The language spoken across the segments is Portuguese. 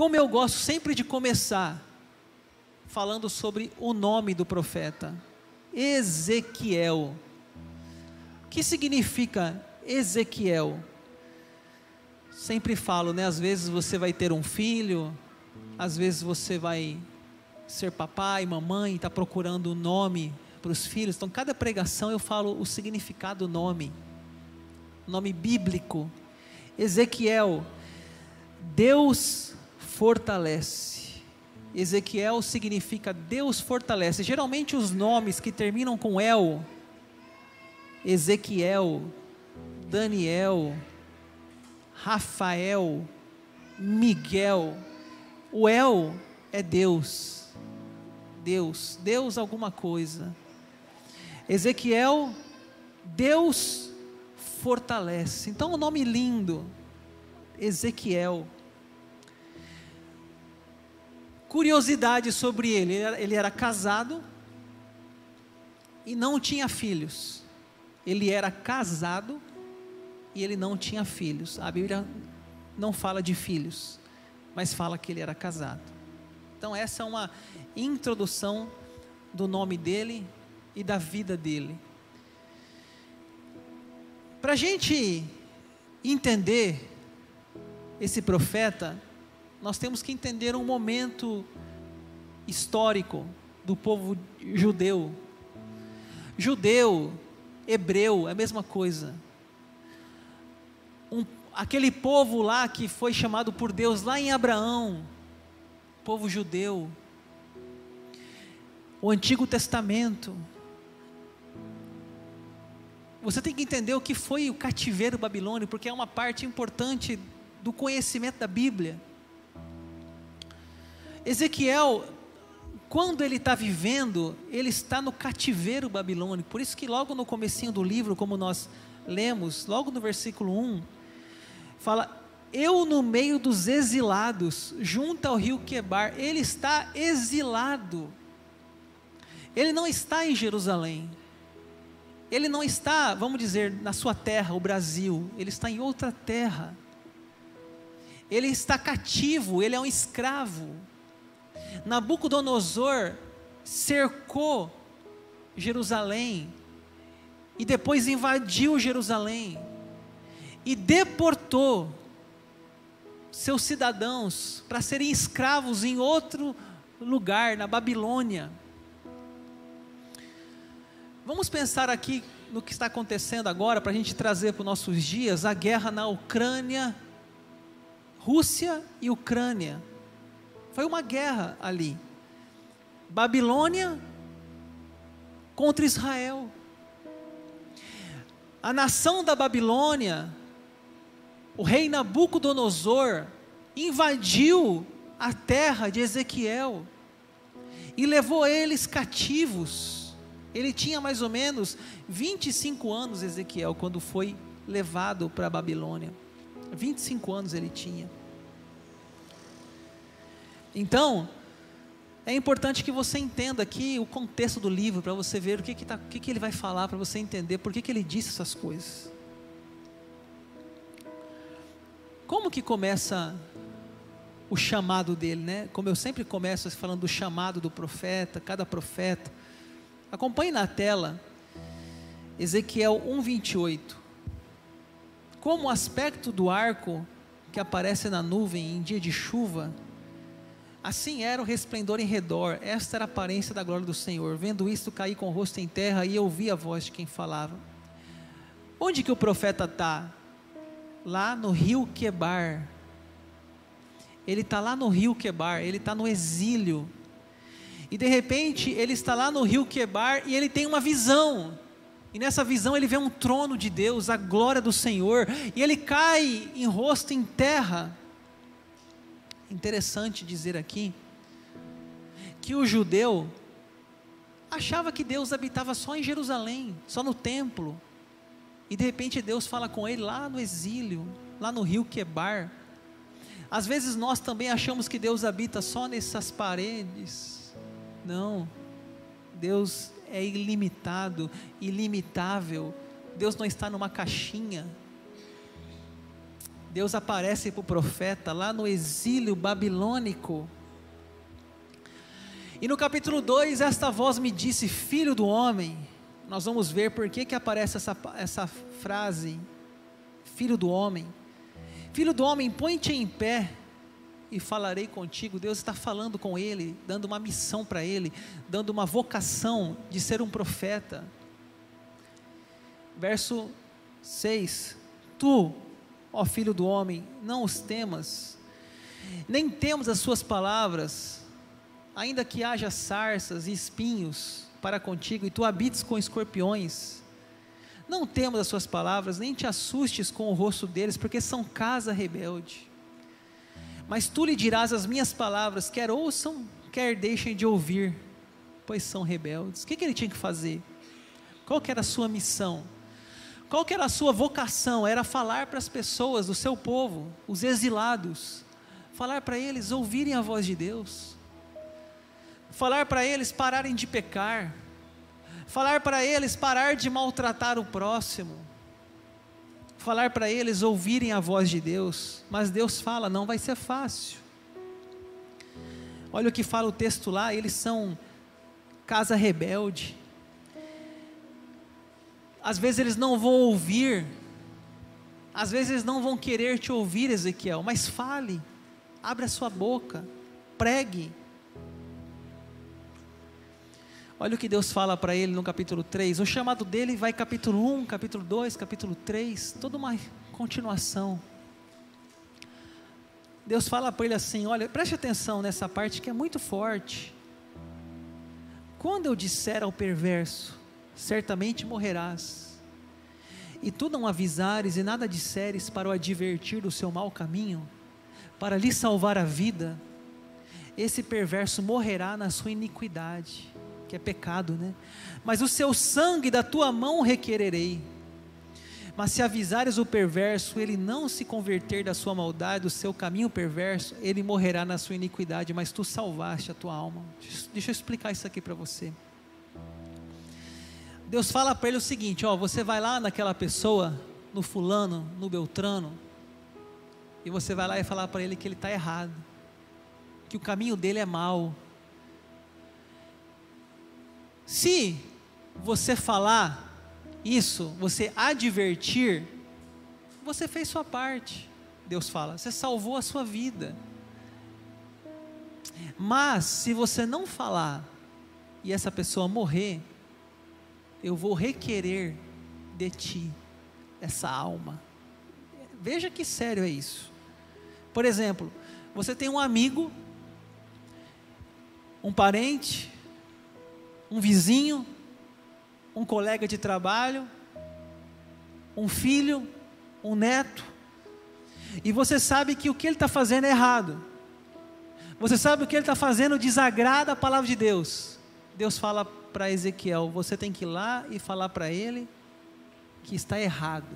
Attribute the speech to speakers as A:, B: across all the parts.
A: Como eu gosto sempre de começar falando sobre o nome do profeta, Ezequiel. O que significa Ezequiel? Sempre falo, né? Às vezes você vai ter um filho, às vezes você vai ser papai, mamãe, está procurando um nome para os filhos. Então, cada pregação eu falo o significado do nome, nome bíblico. Ezequiel, Deus fortalece. Ezequiel significa Deus fortalece. Geralmente os nomes que terminam com El, Ezequiel, Daniel, Rafael, Miguel. O El é Deus. Deus, Deus alguma coisa. Ezequiel, Deus fortalece. Então, um nome lindo, Ezequiel. Curiosidade sobre ele: ele era casado e não tinha filhos. Ele era casado e ele não tinha filhos. A Bíblia não fala de filhos, mas fala que ele era casado. Então, essa é uma introdução do nome dele e da vida dele. Para a gente entender esse profeta, nós temos que entender um momento histórico do povo judeu. Judeu, hebreu, é a mesma coisa um, aquele povo lá que foi chamado por Deus lá em Abraão, povo judeu, o Antigo Testamento. Você tem que entender o que foi o cativeiro babilônico, porque é uma parte importante do conhecimento da Bíblia. Ezequiel, quando ele está vivendo, ele está no cativeiro babilônico. Por isso que logo no comecinho do livro, como nós lemos, logo no versículo 1, fala: Eu no meio dos exilados, junto ao rio Quebar, ele está exilado. Ele não está em Jerusalém. Ele não está, vamos dizer, na sua terra, o Brasil. Ele está em outra terra. Ele está cativo, ele é um escravo. Nabucodonosor cercou Jerusalém e depois invadiu Jerusalém e deportou seus cidadãos para serem escravos em outro lugar, na Babilônia. Vamos pensar aqui no que está acontecendo agora, para a gente trazer para os nossos dias a guerra na Ucrânia, Rússia e Ucrânia. Foi uma guerra ali. Babilônia contra Israel. A nação da Babilônia o rei Nabucodonosor invadiu a terra de Ezequiel e levou eles cativos. Ele tinha mais ou menos 25 anos, Ezequiel, quando foi levado para a Babilônia. 25 anos ele tinha. Então, é importante que você entenda aqui o contexto do livro, para você ver o que, que, tá, o que, que ele vai falar, para você entender por que, que ele disse essas coisas. Como que começa o chamado dele, né? Como eu sempre começo falando do chamado do profeta, cada profeta. Acompanhe na tela Ezequiel 1:28. Como o aspecto do arco que aparece na nuvem em dia de chuva, assim era o resplendor em redor, esta era a aparência da glória do Senhor. Vendo isto, caí com o rosto em terra e ouvi a voz de quem falava. Onde que o profeta está? lá no rio Quebar. Ele está lá no rio Quebar, ele está no exílio. E de repente ele está lá no rio Quebar e ele tem uma visão. E nessa visão ele vê um trono de Deus, a glória do Senhor, e ele cai em rosto em terra. Interessante dizer aqui que o judeu achava que Deus habitava só em Jerusalém, só no templo. E de repente Deus fala com ele lá no exílio, lá no rio Quebar. Às vezes nós também achamos que Deus habita só nessas paredes. Não. Deus é ilimitado, ilimitável. Deus não está numa caixinha. Deus aparece para o profeta lá no exílio babilônico. E no capítulo 2, esta voz me disse: Filho do homem. Nós vamos ver por que, que aparece essa, essa frase: Filho do homem. Filho do homem, põe-te em pé e falarei contigo. Deus está falando com ele, dando uma missão para ele, dando uma vocação de ser um profeta. Verso 6: Tu, ó filho do homem, não os temas, nem temos as suas palavras, ainda que haja sarças e espinhos para contigo, e tu habites com escorpiões. Não temos as suas palavras, nem te assustes com o rosto deles, porque são casa rebelde. Mas tu lhe dirás as minhas palavras, quer ouçam, quer deixem de ouvir, pois são rebeldes. O que, que ele tinha que fazer? Qual que era a sua missão? Qual que era a sua vocação? Era falar para as pessoas do seu povo, os exilados, falar para eles ouvirem a voz de Deus, falar para eles pararem de pecar, falar para eles parar de maltratar o próximo, falar para eles ouvirem a voz de Deus, mas Deus fala, não vai ser fácil. Olha o que fala o texto lá, eles são casa rebelde, às vezes eles não vão ouvir, às vezes eles não vão querer te ouvir, Ezequiel, mas fale, abre a sua boca, pregue. Olha o que Deus fala para ele no capítulo 3. O chamado dele vai capítulo 1, capítulo 2, capítulo 3, toda uma continuação. Deus fala para ele assim: olha, preste atenção nessa parte que é muito forte. Quando eu disser ao perverso, certamente morrerás. E tu não avisares e nada disseres para o advertir do seu mau caminho, para lhe salvar a vida, esse perverso morrerá na sua iniquidade, que é pecado, né? Mas o seu sangue da tua mão requererei. Mas se avisares o perverso, ele não se converter da sua maldade, do seu caminho perverso, ele morrerá na sua iniquidade, mas tu salvaste a tua alma. Deixa eu explicar isso aqui para você. Deus fala para ele o seguinte: ó, você vai lá naquela pessoa, no fulano, no Beltrano, e você vai lá e falar para ele que ele está errado, que o caminho dele é mau. Se você falar isso, você advertir, você fez sua parte. Deus fala, você salvou a sua vida. Mas se você não falar e essa pessoa morrer, eu vou requerer de ti essa alma. Veja que sério é isso. Por exemplo, você tem um amigo, um parente, um vizinho, um colega de trabalho, um filho, um neto, e você sabe que o que ele está fazendo é errado. Você sabe o que ele está fazendo desagrada a palavra de Deus. Deus fala para Ezequiel: você tem que ir lá e falar para ele que está errado.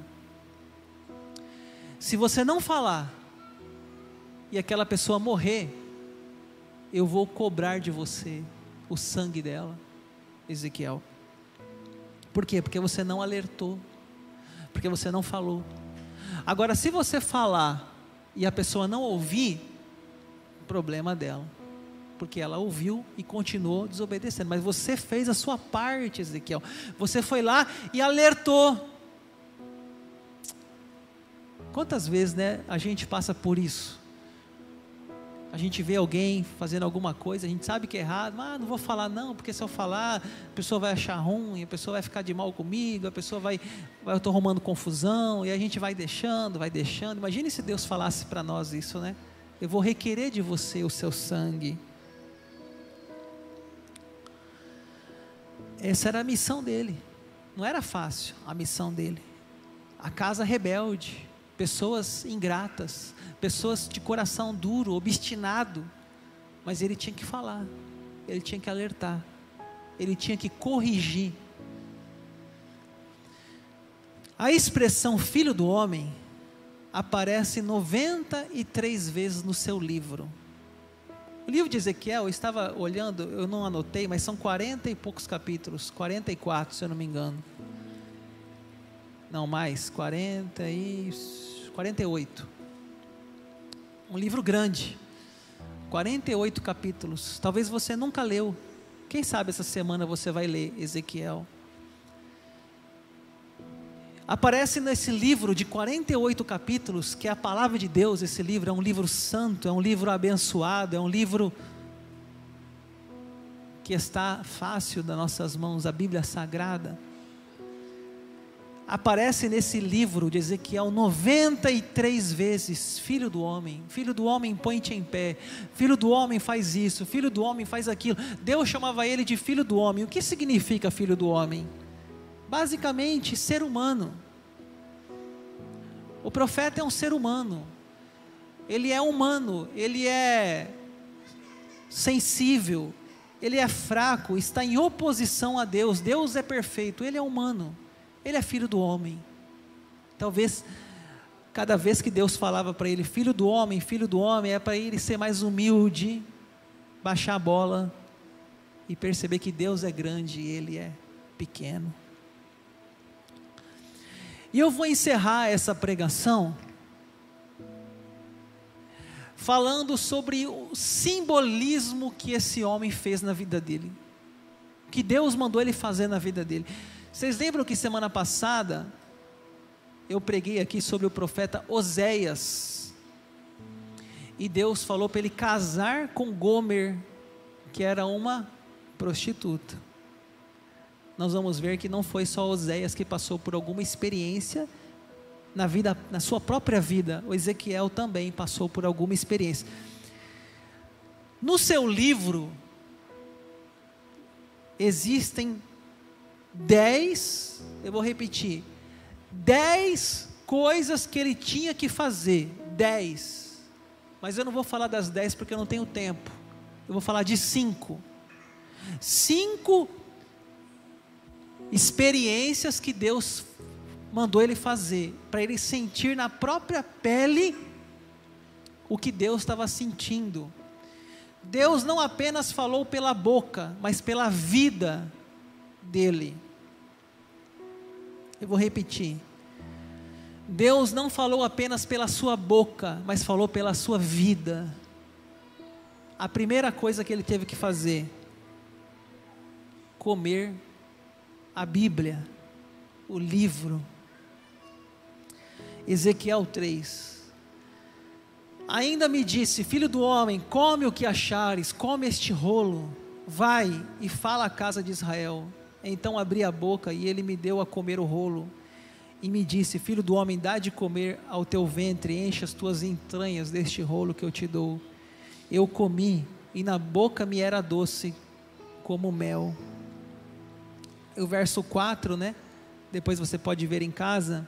A: Se você não falar e aquela pessoa morrer, eu vou cobrar de você o sangue dela, Ezequiel. Por quê? Porque você não alertou, porque você não falou. Agora, se você falar e a pessoa não ouvir, problema dela porque ela ouviu e continuou desobedecendo. Mas você fez a sua parte, Ezequiel. Você foi lá e alertou. Quantas vezes, né, a gente passa por isso? A gente vê alguém fazendo alguma coisa, a gente sabe que é errado, mas ah, não vou falar não, porque se eu falar, a pessoa vai achar ruim, a pessoa vai ficar de mal comigo, a pessoa vai, vai eu estou arrumando confusão, e a gente vai deixando, vai deixando. Imagine se Deus falasse para nós isso, né? Eu vou requerer de você o seu sangue. Essa era a missão dele. Não era fácil a missão dele. A casa rebelde, pessoas ingratas, pessoas de coração duro, obstinado. Mas ele tinha que falar, ele tinha que alertar, ele tinha que corrigir. A expressão filho do homem aparece 93 vezes no seu livro. O livro de Ezequiel, eu estava olhando, eu não anotei, mas são 40 e poucos capítulos, 44, se eu não me engano. Não, mais, 40 e 48. Um livro grande, 48 capítulos. Talvez você nunca leu. Quem sabe essa semana você vai ler Ezequiel. Aparece nesse livro de 48 capítulos, que é a palavra de Deus, esse livro é um livro santo, é um livro abençoado, é um livro que está fácil das nossas mãos, a Bíblia Sagrada. Aparece nesse livro de Ezequiel 93 vezes: Filho do homem, filho do homem, põe-te em pé, filho do homem, faz isso, filho do homem, faz aquilo. Deus chamava ele de filho do homem. O que significa filho do homem? Basicamente, ser humano. O profeta é um ser humano. Ele é humano, ele é sensível, ele é fraco, está em oposição a Deus. Deus é perfeito, ele é humano, ele é filho do homem. Talvez cada vez que Deus falava para ele, filho do homem, filho do homem, é para ele ser mais humilde, baixar a bola e perceber que Deus é grande e ele é pequeno. E eu vou encerrar essa pregação falando sobre o simbolismo que esse homem fez na vida dele, que Deus mandou ele fazer na vida dele. Vocês lembram que semana passada eu preguei aqui sobre o profeta Oséias, e Deus falou para ele casar com Gomer, que era uma prostituta nós vamos ver que não foi só Oséias que passou por alguma experiência na vida, na sua própria vida. O Ezequiel também passou por alguma experiência. No seu livro existem dez, eu vou repetir, dez coisas que ele tinha que fazer, dez. Mas eu não vou falar das dez porque eu não tenho tempo. Eu vou falar de cinco. Cinco experiências que Deus mandou ele fazer, para ele sentir na própria pele o que Deus estava sentindo. Deus não apenas falou pela boca, mas pela vida dele. Eu vou repetir. Deus não falou apenas pela sua boca, mas falou pela sua vida. A primeira coisa que ele teve que fazer, comer a Bíblia, o livro. Ezequiel 3. Ainda me disse: Filho do homem, come o que achares, come este rolo, vai e fala à casa de Israel. Então abri a boca e ele me deu a comer o rolo. E me disse: Filho do homem, dá de comer ao teu ventre, enche as tuas entranhas deste rolo que eu te dou. Eu comi, e na boca me era doce como mel o verso 4, né? Depois você pode ver em casa.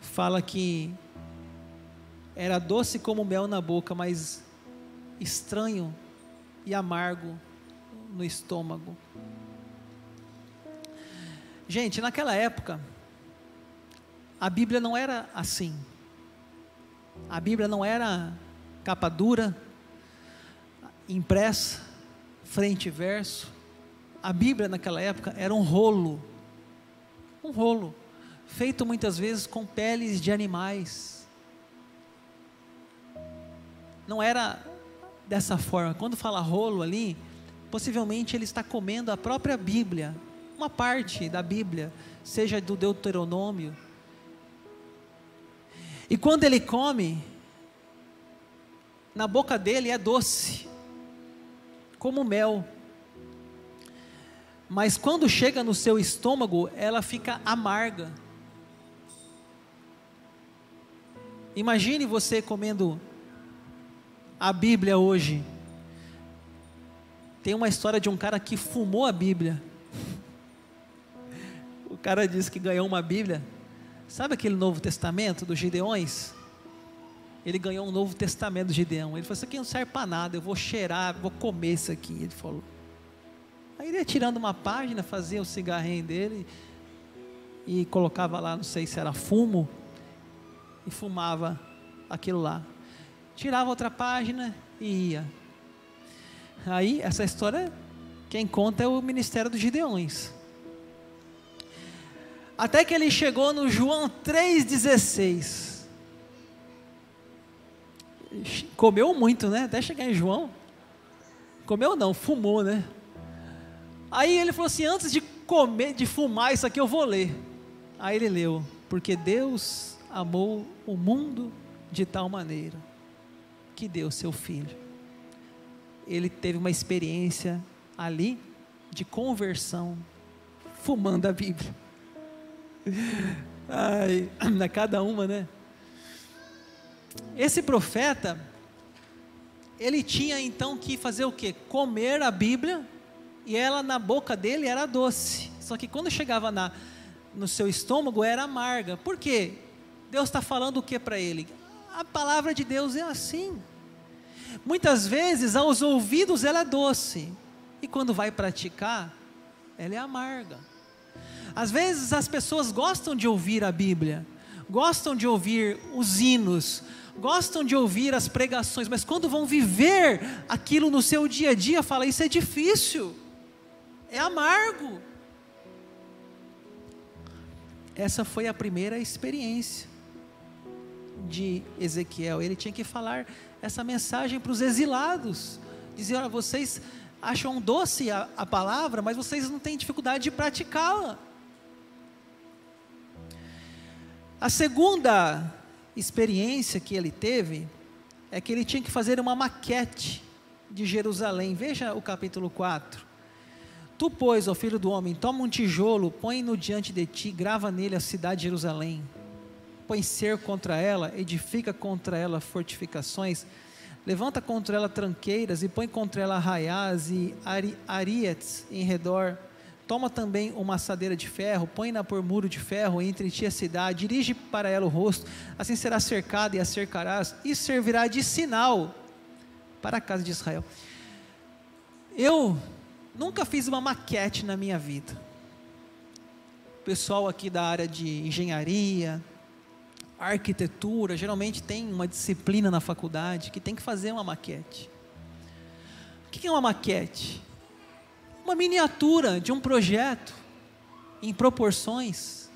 A: Fala que era doce como mel na boca, mas estranho e amargo no estômago. Gente, naquela época, a Bíblia não era assim. A Bíblia não era capa dura, impressa, frente e verso a Bíblia naquela época era um rolo, um rolo, feito muitas vezes com peles de animais. Não era dessa forma. Quando fala rolo ali, possivelmente ele está comendo a própria Bíblia, uma parte da Bíblia, seja do Deuteronômio. E quando ele come, na boca dele é doce, como mel mas quando chega no seu estômago, ela fica amarga. Imagine você comendo a Bíblia hoje. Tem uma história de um cara que fumou a Bíblia. O cara disse que ganhou uma Bíblia. Sabe aquele Novo Testamento dos Gideões? Ele ganhou um Novo Testamento do Gideão. Ele falou: Isso aqui não serve para nada, eu vou cheirar, vou comer isso aqui. Ele falou. Aí ele ia tirando uma página, fazia o cigarrinho dele e colocava lá, não sei se era fumo, e fumava aquilo lá. Tirava outra página e ia. Aí, essa história, quem conta é o ministério dos Gideões. Até que ele chegou no João 3,16. comeu muito, né? Até chegar em João. Comeu não, fumou, né? Aí ele falou assim: antes de comer, de fumar isso aqui, eu vou ler. Aí ele leu: Porque Deus amou o mundo de tal maneira que deu seu filho. Ele teve uma experiência ali de conversão, fumando a Bíblia. Ai, é cada uma, né? Esse profeta, ele tinha então que fazer o que? Comer a Bíblia e ela na boca dele era doce. Só que quando chegava na, no seu estômago era amarga. Por quê? Deus está falando o que para ele? A palavra de Deus é assim. Muitas vezes aos ouvidos ela é doce e quando vai praticar, ela é amarga. Às vezes as pessoas gostam de ouvir a Bíblia, gostam de ouvir os hinos, gostam de ouvir as pregações, mas quando vão viver aquilo no seu dia a dia, fala isso é difícil, é amargo. Essa foi a primeira experiência de Ezequiel. Ele tinha que falar essa mensagem para os exilados. Dizer: olha, vocês acham doce a, a palavra, mas vocês não têm dificuldade de praticá-la. A segunda experiência que ele teve é que ele tinha que fazer uma maquete de Jerusalém. Veja o capítulo 4. Tu, pois, ó filho do homem, toma um tijolo, põe-no diante de ti, grava nele a cidade de Jerusalém. Põe cerco contra ela, edifica contra ela fortificações, levanta contra ela tranqueiras e põe contra ela arraiais e ari, arietes em redor Toma também uma assadeira de ferro, põe-na por muro de ferro entre ti a cidade, dirige para ela o rosto, assim será cercada e a cercarás, e servirá de sinal para a casa de Israel. Eu nunca fiz uma maquete na minha vida. O pessoal aqui da área de engenharia, arquitetura, geralmente tem uma disciplina na faculdade que tem que fazer uma maquete. O que é uma maquete? uma miniatura de um projeto em proporções.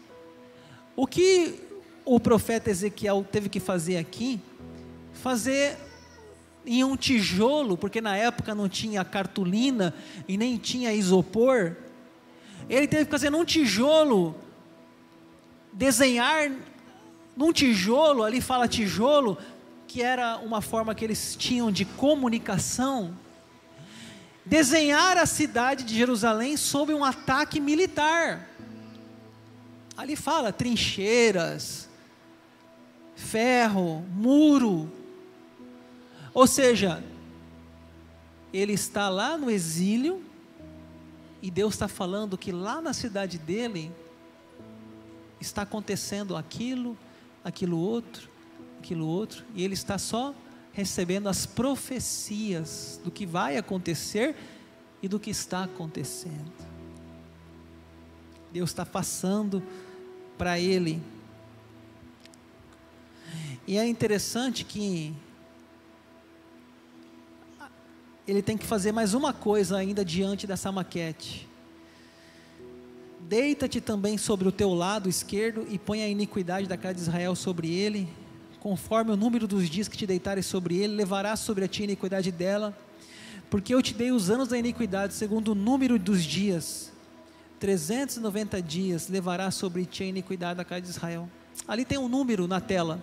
A: O que o profeta Ezequiel teve que fazer aqui, fazer em um tijolo, porque na época não tinha cartolina e nem tinha isopor. Ele teve que fazer num tijolo, desenhar num tijolo, ali fala tijolo, que era uma forma que eles tinham de comunicação desenhar a cidade de Jerusalém sob um ataque militar. Ali fala trincheiras, ferro, muro. Ou seja, ele está lá no exílio e Deus está falando que lá na cidade dele está acontecendo aquilo, aquilo outro, aquilo outro, e ele está só recebendo as profecias do que vai acontecer e do que está acontecendo. Deus está passando para ele. E é interessante que ele tem que fazer mais uma coisa ainda diante dessa maquete. Deita-te também sobre o teu lado esquerdo e põe a iniquidade da casa de Israel sobre ele conforme o número dos dias que te deitares sobre ele, levarás sobre a ti a iniquidade dela, porque eu te dei os anos da iniquidade, segundo o número dos dias, 390 dias levará sobre ti a iniquidade da casa de Israel. Ali tem um número na tela,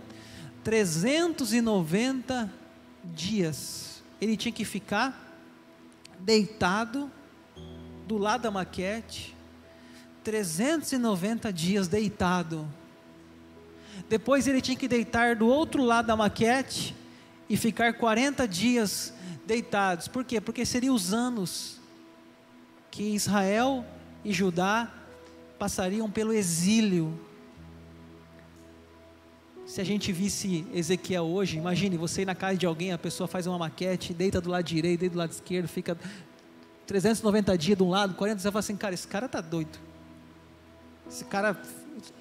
A: 390 dias. Ele tinha que ficar deitado do lado da maquete, 390 dias deitado depois ele tinha que deitar do outro lado da maquete e ficar 40 dias deitados. Por quê? Porque seriam os anos que Israel e Judá passariam pelo exílio. Se a gente visse Ezequiel hoje, imagine você ir na casa de alguém, a pessoa faz uma maquete, deita do lado direito, deita do lado esquerdo, fica 390 dias de um lado, 40 dias, você fala assim, cara, esse cara está doido. Esse cara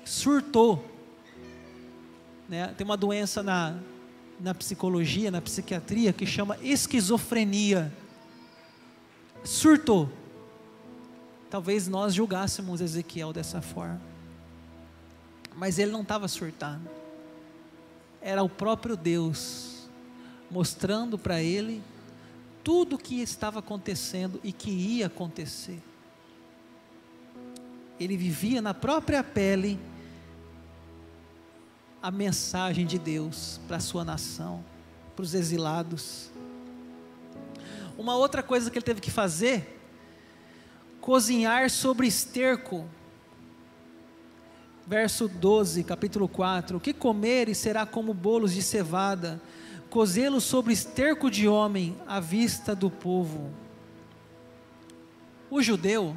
A: surtou. Né? Tem uma doença na, na psicologia, na psiquiatria, que chama esquizofrenia. Surtou. Talvez nós julgássemos Ezequiel dessa forma. Mas ele não estava surtando. Era o próprio Deus mostrando para ele tudo o que estava acontecendo e que ia acontecer. Ele vivia na própria pele a mensagem de Deus para a sua nação, para os exilados. Uma outra coisa que ele teve que fazer, cozinhar sobre esterco. Verso 12, capítulo 4: O que comeres será como bolos de cevada, cozê-los sobre esterco de homem, à vista do povo. O judeu,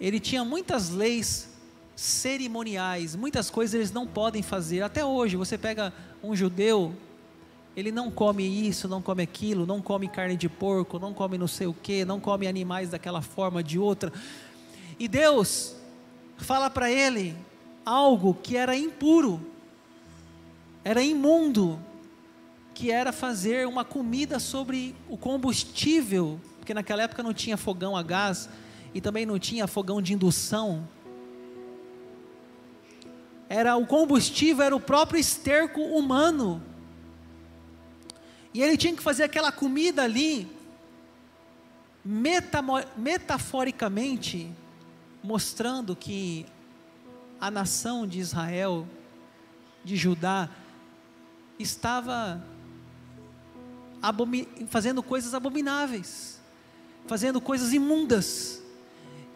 A: ele tinha muitas leis cerimoniais, muitas coisas eles não podem fazer. Até hoje, você pega um judeu, ele não come isso, não come aquilo, não come carne de porco, não come não sei o que, não come animais daquela forma, de outra. E Deus fala para ele algo que era impuro, era imundo, que era fazer uma comida sobre o combustível, porque naquela época não tinha fogão a gás e também não tinha fogão de indução era o combustível, era o próprio esterco humano. E ele tinha que fazer aquela comida ali, metaforicamente, mostrando que a nação de Israel, de Judá, estava fazendo coisas abomináveis, fazendo coisas imundas,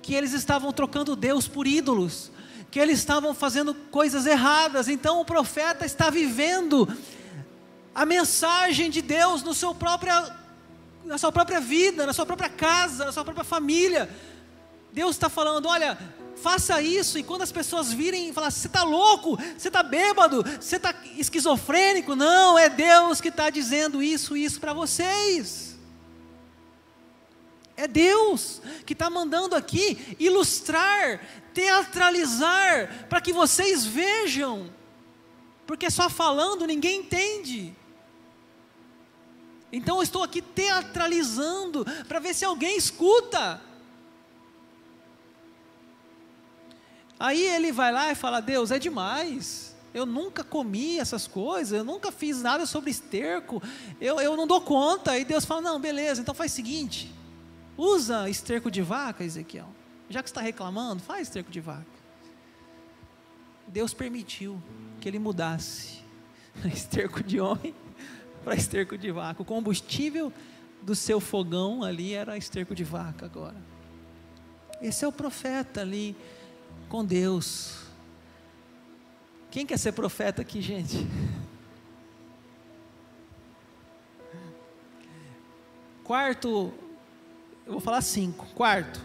A: que eles estavam trocando Deus por ídolos, que eles estavam fazendo coisas erradas. Então o profeta está vivendo a mensagem de Deus no seu na sua própria vida, na sua própria casa, na sua própria família. Deus está falando: olha, faça isso, e quando as pessoas virem e falar, você está louco, você está bêbado, você está esquizofrênico, não, é Deus que está dizendo isso, isso para vocês. É Deus que está mandando aqui ilustrar, teatralizar, para que vocês vejam, porque só falando ninguém entende. Então eu estou aqui teatralizando para ver se alguém escuta. Aí ele vai lá e fala: Deus, é demais. Eu nunca comi essas coisas, eu nunca fiz nada sobre esterco, eu, eu não dou conta. E Deus fala: Não, beleza, então faz o seguinte: usa esterco de vaca, Ezequiel. Já que está reclamando, faz esterco de vaca. Deus permitiu que ele mudasse esterco de homem para esterco de vaca. O combustível do seu fogão ali era esterco de vaca agora. Esse é o profeta ali com Deus. Quem quer ser profeta aqui, gente? Quarto, eu vou falar cinco. Quarto,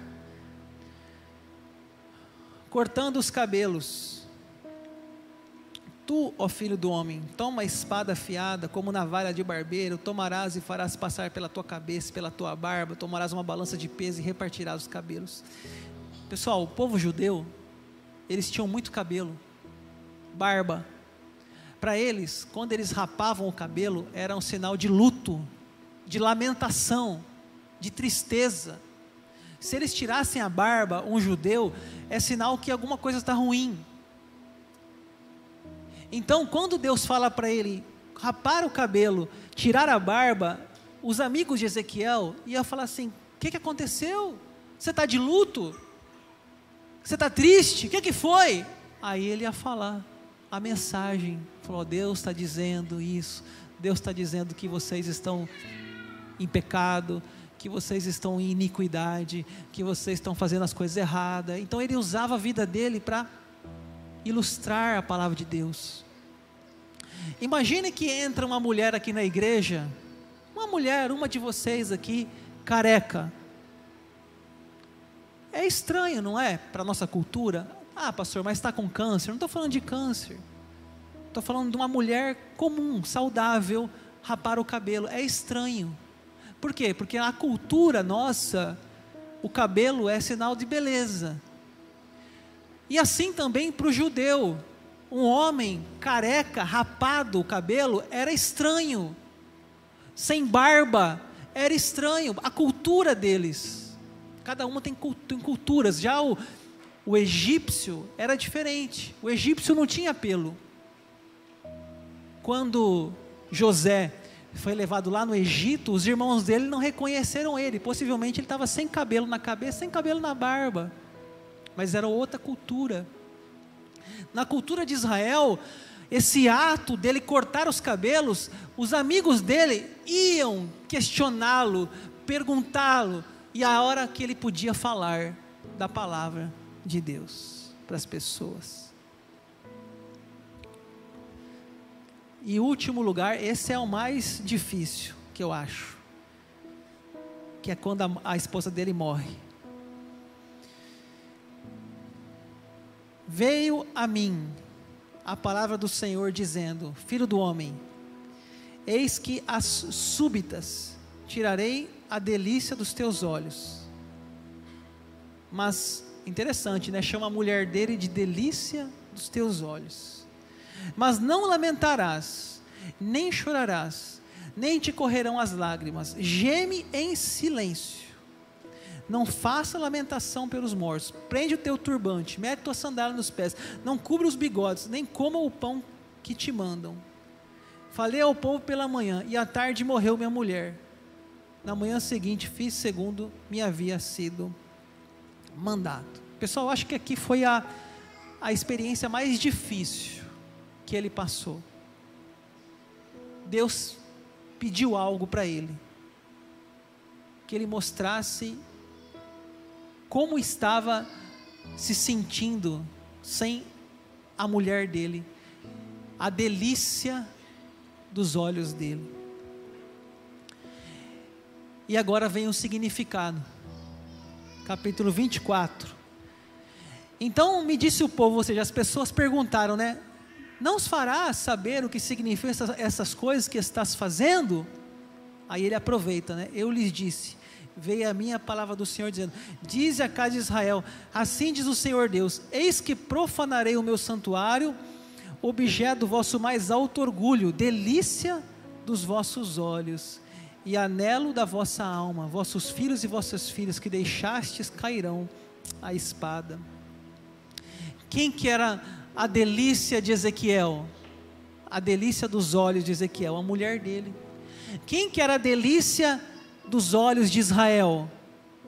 A: cortando os cabelos. Tu, ó filho do homem, toma a espada afiada, como navalha de barbeiro, tomarás e farás passar pela tua cabeça, pela tua barba, tomarás uma balança de peso e repartirás os cabelos. Pessoal, o povo judeu, eles tinham muito cabelo, barba. Para eles, quando eles rapavam o cabelo, era um sinal de luto, de lamentação, de tristeza. Se eles tirassem a barba, um judeu, é sinal que alguma coisa está ruim. Então, quando Deus fala para ele rapar o cabelo, tirar a barba, os amigos de Ezequiel iam falar assim: o que, que aconteceu? Você está de luto? Você está triste? O que, que foi? Aí ele ia falar a mensagem: falou, Deus está dizendo isso, Deus está dizendo que vocês estão em pecado, que vocês estão em iniquidade, que vocês estão fazendo as coisas erradas. Então ele usava a vida dele para ilustrar a palavra de Deus. Imagine que entra uma mulher aqui na igreja, uma mulher, uma de vocês aqui, careca. É estranho, não é? Para a nossa cultura. Ah, pastor, mas está com câncer. Não estou falando de câncer. Estou falando de uma mulher comum, saudável, rapar o cabelo. É estranho. Por quê? Porque na cultura nossa, o cabelo é sinal de beleza. E assim também para o judeu, um homem careca, rapado o cabelo, era estranho. Sem barba, era estranho. A cultura deles. Cada uma tem, culturas. Já o, o egípcio era diferente. O egípcio não tinha pelo. Quando José foi levado lá no Egito, os irmãos dele não reconheceram ele. Possivelmente ele estava sem cabelo na cabeça, sem cabelo na barba. Mas era outra cultura. Na cultura de Israel, esse ato dele cortar os cabelos, os amigos dele iam questioná-lo, perguntá-lo, e a hora que ele podia falar da palavra de Deus para as pessoas. E último lugar, esse é o mais difícil que eu acho, que é quando a, a esposa dele morre. Veio a mim a palavra do Senhor dizendo: Filho do homem, eis que as súbitas tirarei a delícia dos teus olhos. Mas interessante, né? Chama a mulher dele de delícia dos teus olhos. Mas não lamentarás, nem chorarás, nem te correrão as lágrimas. Geme em silêncio. Não faça lamentação pelos mortos. Prende o teu turbante, mete tua sandália nos pés. Não cubra os bigodes, nem coma o pão que te mandam. Falei ao povo pela manhã, e à tarde morreu minha mulher. Na manhã seguinte fiz segundo me havia sido mandado. Pessoal, acho que aqui foi a, a experiência mais difícil que ele passou. Deus pediu algo para ele, que ele mostrasse como estava se sentindo sem a mulher dele, a delícia dos olhos dele. E agora vem o significado, capítulo 24. Então me disse o povo, ou seja, as pessoas perguntaram, né? não os farás saber o que significam essas, essas coisas que estás fazendo? Aí ele aproveita, né? Eu lhes disse, veio a minha palavra do Senhor dizendo: Dize a casa de Israel: Assim diz o Senhor Deus: Eis que profanarei o meu santuário, objeto do vosso mais alto orgulho, delícia dos vossos olhos e anelo da vossa alma. Vossos filhos e vossas filhas que deixastes cairão a espada. Quem que era a delícia de Ezequiel? A delícia dos olhos de Ezequiel, a mulher dele. Quem que era a delícia dos olhos de Israel?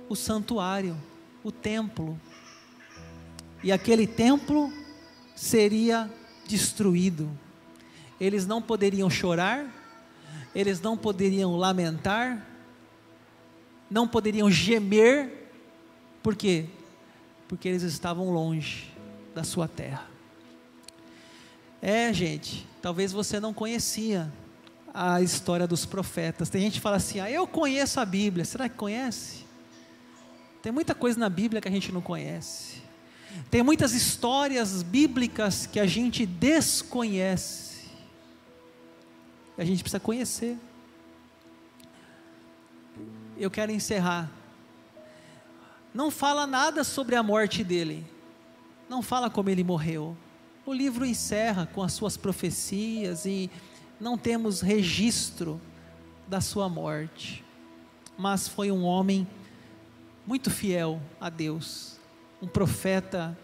A: O santuário, o templo. E aquele templo seria destruído. Eles não poderiam chorar, eles não poderiam lamentar, não poderiam gemer, por quê? Porque eles estavam longe da sua terra. É, gente, talvez você não conhecia a história dos profetas. Tem gente que fala assim: ah, eu conheço a Bíblia. Será que conhece? Tem muita coisa na Bíblia que a gente não conhece. Tem muitas histórias bíblicas que a gente desconhece. A gente precisa conhecer. Eu quero encerrar. Não fala nada sobre a morte dele. Não fala como ele morreu. O livro encerra com as suas profecias e não temos registro da sua morte. Mas foi um homem muito fiel a Deus, um profeta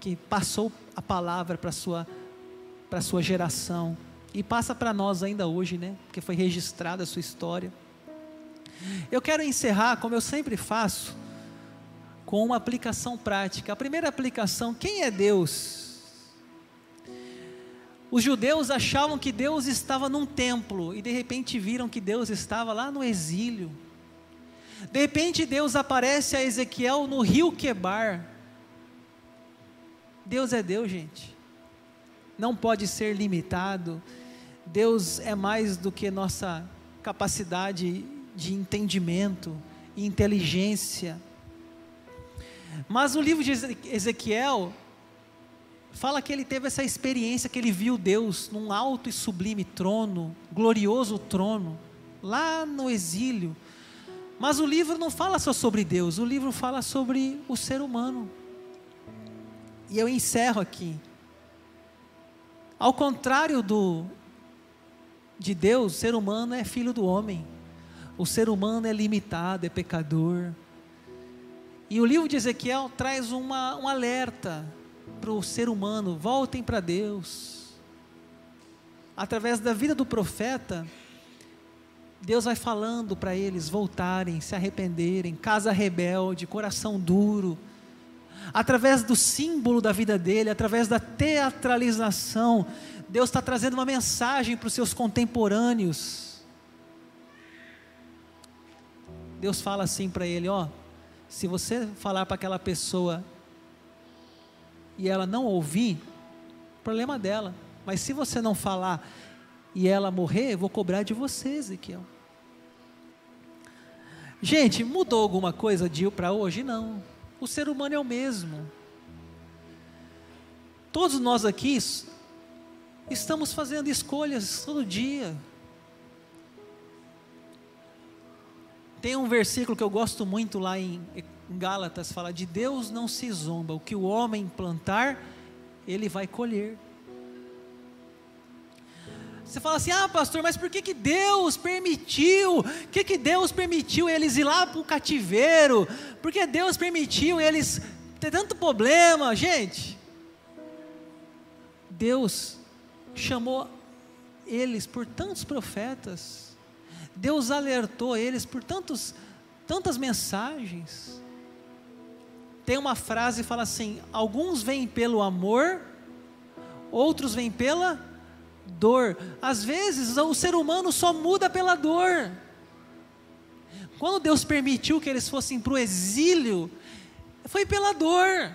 A: que passou a palavra para sua para sua geração e passa para nós ainda hoje, né? Porque foi registrada a sua história. Eu quero encerrar, como eu sempre faço, com uma aplicação prática. A primeira aplicação, quem é Deus? Os judeus achavam que Deus estava num templo e de repente viram que Deus estava lá no exílio. De repente Deus aparece a Ezequiel no rio Quebar. Deus é Deus, gente. Não pode ser limitado. Deus é mais do que nossa capacidade de entendimento e inteligência. Mas o livro de Ezequiel fala que ele teve essa experiência que ele viu Deus num alto e sublime trono, glorioso trono, lá no exílio. Mas o livro não fala só sobre Deus, o livro fala sobre o ser humano. E eu encerro aqui. Ao contrário do de Deus, o ser humano é filho do homem. O ser humano é limitado, é pecador. E o livro de Ezequiel traz uma, um alerta para o ser humano, voltem para Deus. Através da vida do profeta, Deus vai falando para eles voltarem, se arrependerem, casa rebelde, coração duro. Através do símbolo da vida dele, através da teatralização, Deus está trazendo uma mensagem para os seus contemporâneos. Deus fala assim para ele: ó, se você falar para aquela pessoa e ela não ouvir, problema dela. Mas se você não falar e ela morrer, eu vou cobrar de você, Ezequiel. Gente, mudou alguma coisa de para hoje? Não. O ser humano é o mesmo. Todos nós aqui estamos fazendo escolhas todo dia. Tem um versículo que eu gosto muito lá em Gálatas, fala de Deus não se zomba, o que o homem plantar, ele vai colher. Você fala assim, ah pastor, mas por que, que Deus permitiu? Por que, que Deus permitiu eles ir lá para o cativeiro? Por que Deus permitiu eles ter tanto problema? Gente, Deus chamou eles por tantos profetas, Deus alertou eles por tantos, tantas mensagens. Tem uma frase que fala assim: alguns vêm pelo amor, outros vêm pela dor. Às vezes o ser humano só muda pela dor. Quando Deus permitiu que eles fossem para o exílio, foi pela dor.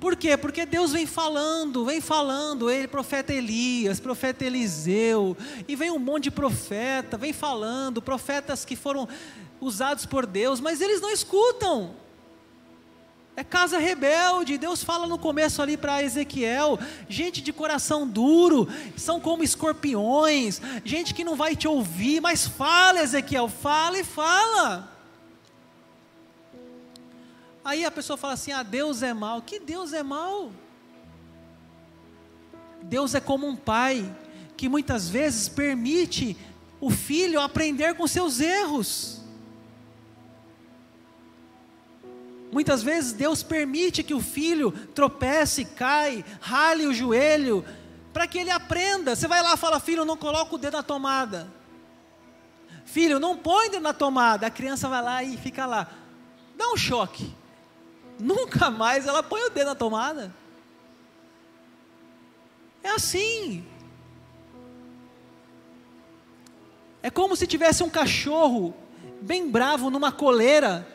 A: Por quê? Porque Deus vem falando, vem falando, ele, profeta Elias, profeta Eliseu, e vem um monte de profeta, vem falando, profetas que foram usados por Deus, mas eles não escutam. É casa rebelde. Deus fala no começo ali para Ezequiel: gente de coração duro, são como escorpiões, gente que não vai te ouvir, mas fala, Ezequiel, fala e fala. Aí a pessoa fala assim: ah, Deus é mal. Que Deus é mal? Deus é como um pai que muitas vezes permite o filho aprender com seus erros. Muitas vezes Deus permite que o filho tropece, cai, rale o joelho, para que ele aprenda. Você vai lá e fala, filho, não coloca o dedo na tomada. Filho, não põe o dedo na tomada. A criança vai lá e fica lá. Dá um choque. Nunca mais ela põe o dedo na tomada. É assim. É como se tivesse um cachorro bem bravo numa coleira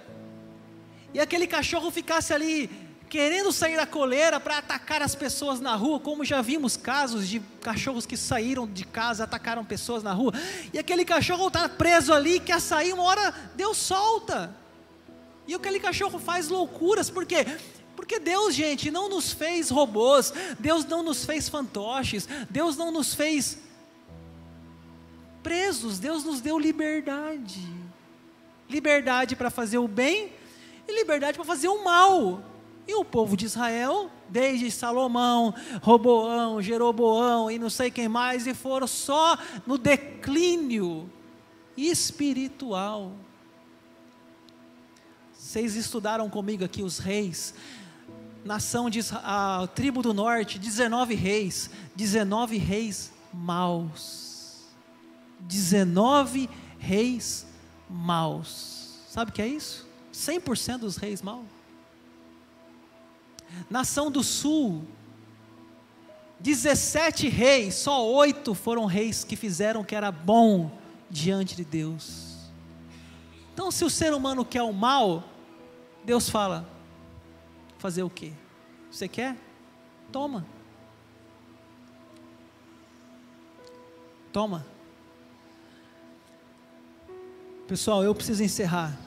A: e aquele cachorro ficasse ali querendo sair da coleira para atacar as pessoas na rua, como já vimos casos de cachorros que saíram de casa, atacaram pessoas na rua, e aquele cachorro está preso ali, quer sair, uma hora Deus solta, e aquele cachorro faz loucuras, por quê? Porque Deus, gente, não nos fez robôs, Deus não nos fez fantoches, Deus não nos fez presos, Deus nos deu liberdade. Liberdade para fazer o bem e liberdade para fazer o mal. E o povo de Israel, desde Salomão, Roboão, Jeroboão e não sei quem mais, e foram só no declínio espiritual. Vocês estudaram comigo aqui os reis, nação de a tribo do norte, 19 reis, 19 reis maus. 19 reis maus. Sabe o que é isso? 100% dos reis mal. Nação do Sul, 17 reis, só oito foram reis que fizeram o que era bom diante de Deus. Então, se o ser humano quer o mal, Deus fala: fazer o que? Você quer? Toma. Toma. Pessoal, eu preciso encerrar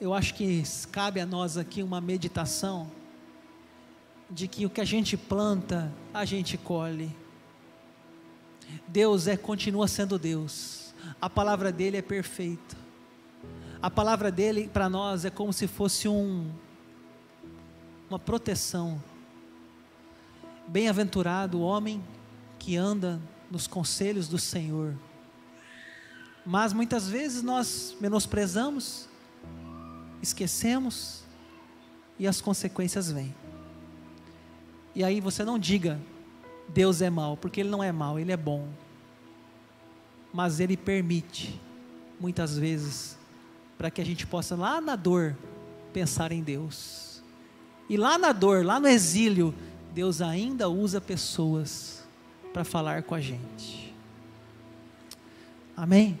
A: eu acho que cabe a nós aqui uma meditação de que o que a gente planta, a gente colhe. Deus é continua sendo Deus. A palavra dele é perfeita. A palavra dele para nós é como se fosse um uma proteção. Bem-aventurado o homem que anda nos conselhos do Senhor. Mas muitas vezes nós menosprezamos esquecemos e as consequências vêm. E aí você não diga Deus é mal, porque Ele não é mal, Ele é bom. mas Ele permite, muitas vezes, para que a gente possa, lá na dor, pensar em Deus. E lá na dor, lá no exílio, Deus ainda usa pessoas para falar com a gente. Amém?